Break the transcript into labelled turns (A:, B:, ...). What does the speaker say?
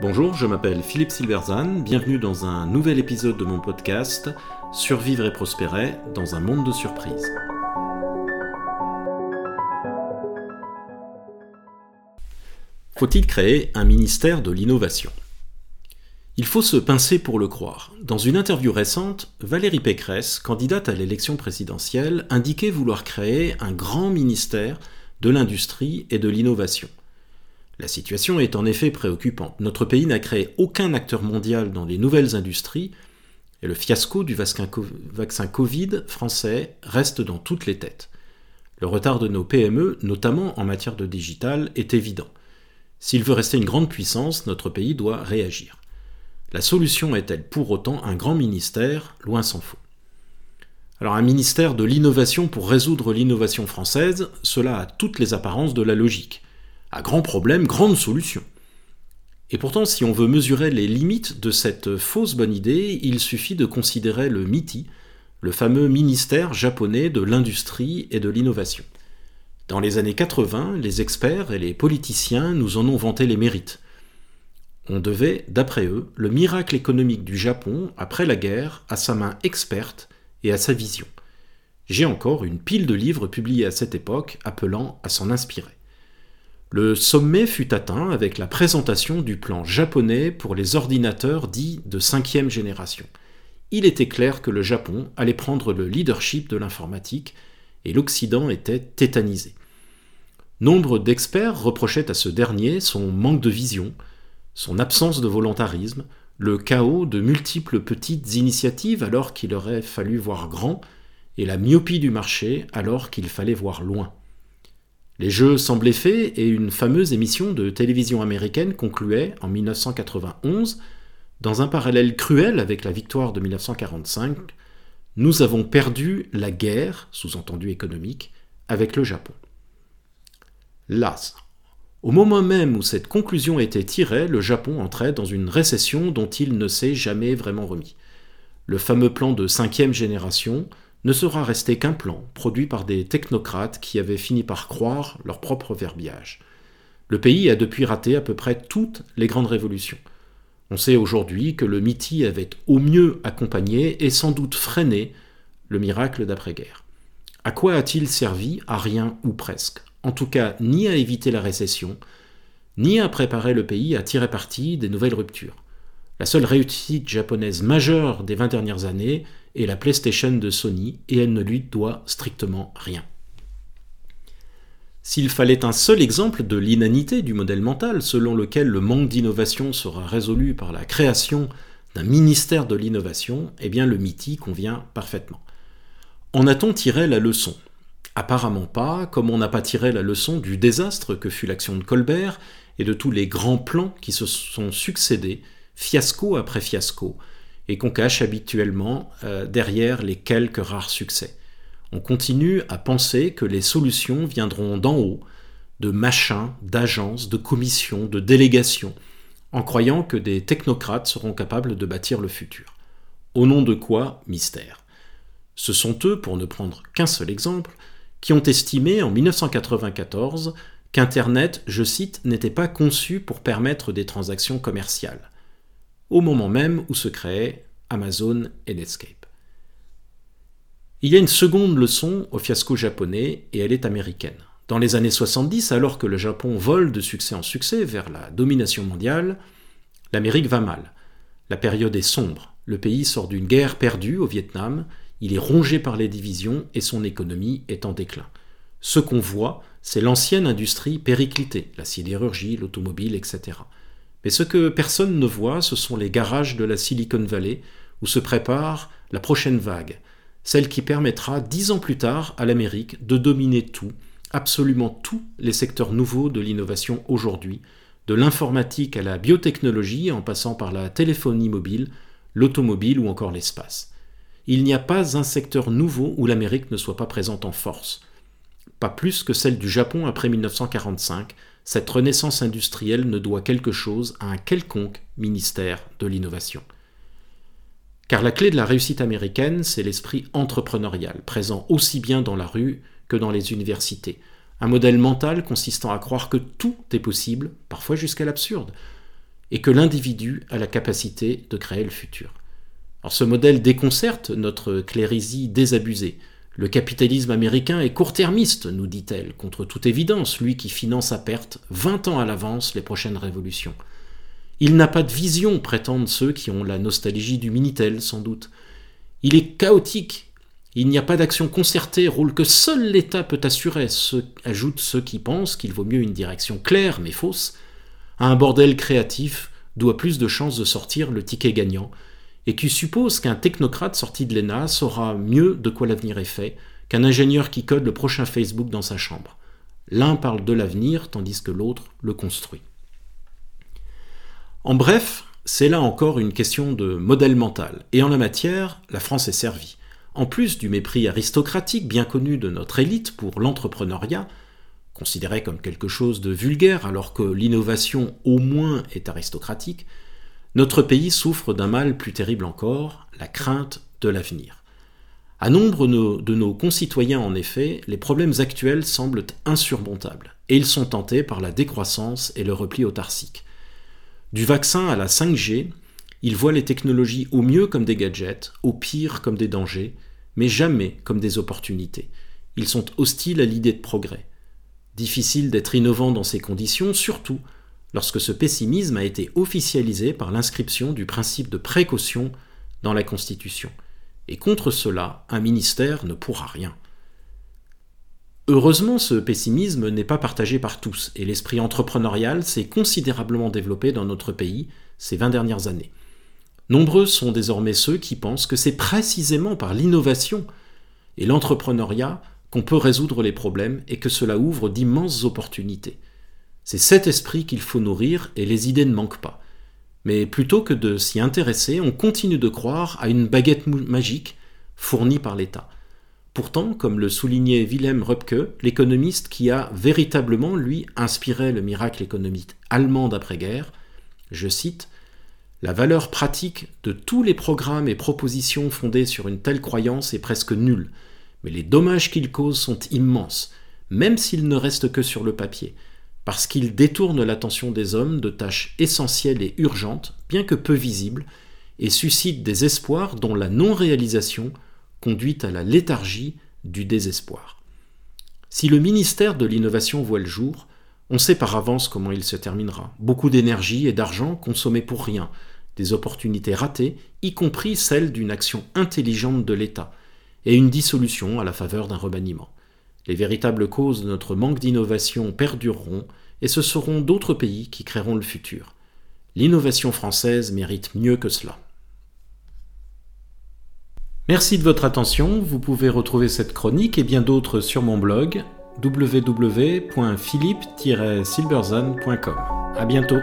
A: Bonjour, je m'appelle Philippe Silverzan, bienvenue dans un nouvel épisode de mon podcast Survivre et prospérer dans un monde de surprises. Faut-il créer un ministère de l'innovation? Il faut se pincer pour le croire. Dans une interview récente, Valérie Pécresse, candidate à l'élection présidentielle, indiquait vouloir créer un grand ministère de l'industrie et de l'innovation. La situation est en effet préoccupante. Notre pays n'a créé aucun acteur mondial dans les nouvelles industries et le fiasco du vaccin Covid français reste dans toutes les têtes. Le retard de nos PME, notamment en matière de digital, est évident. S'il veut rester une grande puissance, notre pays doit réagir. La solution est-elle pour autant un grand ministère? Loin s'en faut. Alors un ministère de l'innovation pour résoudre l'innovation française, cela a toutes les apparences de la logique. Grand problème, grande solution. Et pourtant, si on veut mesurer les limites de cette fausse bonne idée, il suffit de considérer le MITI, le fameux ministère japonais de l'industrie et de l'innovation. Dans les années 80, les experts et les politiciens nous en ont vanté les mérites. On devait, d'après eux, le miracle économique du Japon après la guerre à sa main experte et à sa vision. J'ai encore une pile de livres publiés à cette époque appelant à s'en inspirer. Le sommet fut atteint avec la présentation du plan japonais pour les ordinateurs dits de cinquième génération. Il était clair que le Japon allait prendre le leadership de l'informatique et l'Occident était tétanisé. Nombre d'experts reprochaient à ce dernier son manque de vision, son absence de volontarisme, le chaos de multiples petites initiatives alors qu'il aurait fallu voir grand, et la myopie du marché alors qu'il fallait voir loin. Les jeux semblaient faits et une fameuse émission de télévision américaine concluait, en 1991, dans un parallèle cruel avec la victoire de 1945, Nous avons perdu la guerre, sous-entendu économique, avec le Japon. Las. Au moment même où cette conclusion était tirée, le Japon entrait dans une récession dont il ne s'est jamais vraiment remis. Le fameux plan de cinquième génération, ne sera resté qu'un plan produit par des technocrates qui avaient fini par croire leur propre verbiage. Le pays a depuis raté à peu près toutes les grandes révolutions. On sait aujourd'hui que le MITI avait au mieux accompagné et sans doute freiné le miracle d'après-guerre. À quoi a-t-il servi? À rien ou presque. En tout cas, ni à éviter la récession, ni à préparer le pays à tirer parti des nouvelles ruptures. La seule réussite japonaise majeure des 20 dernières années est la PlayStation de Sony et elle ne lui doit strictement rien. S'il fallait un seul exemple de l'inanité du modèle mental selon lequel le manque d'innovation sera résolu par la création d'un ministère de l'innovation, eh bien le MITI convient parfaitement. En a-t-on tiré la leçon? Apparemment pas, comme on n'a pas tiré la leçon du désastre que fut l'action de Colbert et de tous les grands plans qui se sont succédés fiasco après fiasco, et qu'on cache habituellement euh, derrière les quelques rares succès. On continue à penser que les solutions viendront d'en haut, de machins, d'agences, de commissions, de délégations, en croyant que des technocrates seront capables de bâtir le futur. Au nom de quoi Mystère? Ce sont eux, pour ne prendre qu'un seul exemple, qui ont estimé en 1994 qu'Internet, je cite, n'était pas conçu pour permettre des transactions commerciales au moment même où se créaient Amazon et Netscape. Il y a une seconde leçon au fiasco japonais et elle est américaine. Dans les années 70, alors que le Japon vole de succès en succès vers la domination mondiale, l'Amérique va mal. La période est sombre. Le pays sort d'une guerre perdue au Vietnam, il est rongé par les divisions et son économie est en déclin. Ce qu'on voit, c'est l'ancienne industrie périclitée, la sidérurgie, l'automobile, etc. Mais ce que personne ne voit, ce sont les garages de la Silicon Valley, où se prépare la prochaine vague, celle qui permettra dix ans plus tard à l'Amérique de dominer tout, absolument tous les secteurs nouveaux de l'innovation aujourd'hui, de l'informatique à la biotechnologie en passant par la téléphonie mobile, l'automobile ou encore l'espace. Il n'y a pas un secteur nouveau où l'Amérique ne soit pas présente en force. Pas plus que celle du Japon après 1945, cette renaissance industrielle ne doit quelque chose à un quelconque ministère de l'innovation. Car la clé de la réussite américaine, c'est l'esprit entrepreneurial, présent aussi bien dans la rue que dans les universités. un modèle mental consistant à croire que tout est possible, parfois jusqu'à l'absurde, et que l'individu a la capacité de créer le futur. Alors ce modèle déconcerte notre clérisie désabusée. Le capitalisme américain est court-termiste, nous dit-elle, contre toute évidence, lui qui finance à perte, 20 ans à l'avance, les prochaines révolutions. Il n'a pas de vision, prétendent ceux qui ont la nostalgie du Minitel, sans doute. Il est chaotique. Il n'y a pas d'action concertée, rôle que seul l'État peut assurer, ajoutent ceux qui pensent qu'il vaut mieux une direction claire mais fausse, un bordel créatif d'où a plus de chances de sortir le ticket gagnant, et qui suppose qu'un technocrate sorti de l'ENA saura mieux de quoi l'avenir est fait qu'un ingénieur qui code le prochain Facebook dans sa chambre. L'un parle de l'avenir tandis que l'autre le construit. En bref, c'est là encore une question de modèle mental, et en la matière, la France est servie. En plus du mépris aristocratique bien connu de notre élite pour l'entrepreneuriat, considéré comme quelque chose de vulgaire alors que l'innovation au moins est aristocratique, notre pays souffre d'un mal plus terrible encore, la crainte de l'avenir. À nombre de nos concitoyens, en effet, les problèmes actuels semblent insurmontables, et ils sont tentés par la décroissance et le repli autarcique. Du vaccin à la 5G, ils voient les technologies au mieux comme des gadgets, au pire comme des dangers, mais jamais comme des opportunités. Ils sont hostiles à l'idée de progrès. Difficile d'être innovant dans ces conditions, surtout lorsque ce pessimisme a été officialisé par l'inscription du principe de précaution dans la Constitution. Et contre cela, un ministère ne pourra rien. Heureusement, ce pessimisme n'est pas partagé par tous, et l'esprit entrepreneurial s'est considérablement développé dans notre pays ces 20 dernières années. Nombreux sont désormais ceux qui pensent que c'est précisément par l'innovation et l'entrepreneuriat qu'on peut résoudre les problèmes et que cela ouvre d'immenses opportunités. C'est cet esprit qu'il faut nourrir et les idées ne manquent pas. Mais plutôt que de s'y intéresser, on continue de croire à une baguette magique fournie par l'État. Pourtant, comme le soulignait Wilhelm Röpke, l'économiste qui a véritablement, lui, inspiré le miracle économique allemand d'après-guerre, je cite, La valeur pratique de tous les programmes et propositions fondés sur une telle croyance est presque nulle, mais les dommages qu'ils causent sont immenses, même s'ils ne restent que sur le papier, parce qu'ils détournent l'attention des hommes de tâches essentielles et urgentes, bien que peu visibles, et suscitent des espoirs dont la non-réalisation conduit à la léthargie du désespoir. Si le ministère de l'innovation voit le jour, on sait par avance comment il se terminera. Beaucoup d'énergie et d'argent consommés pour rien, des opportunités ratées, y compris celles d'une action intelligente de l'État, et une dissolution à la faveur d'un remaniement. Les véritables causes de notre manque d'innovation perdureront, et ce seront d'autres pays qui créeront le futur. L'innovation française mérite mieux que cela. Merci de votre attention, vous pouvez retrouver cette chronique et bien d'autres sur mon blog www.philippe-silberzan.com. À bientôt.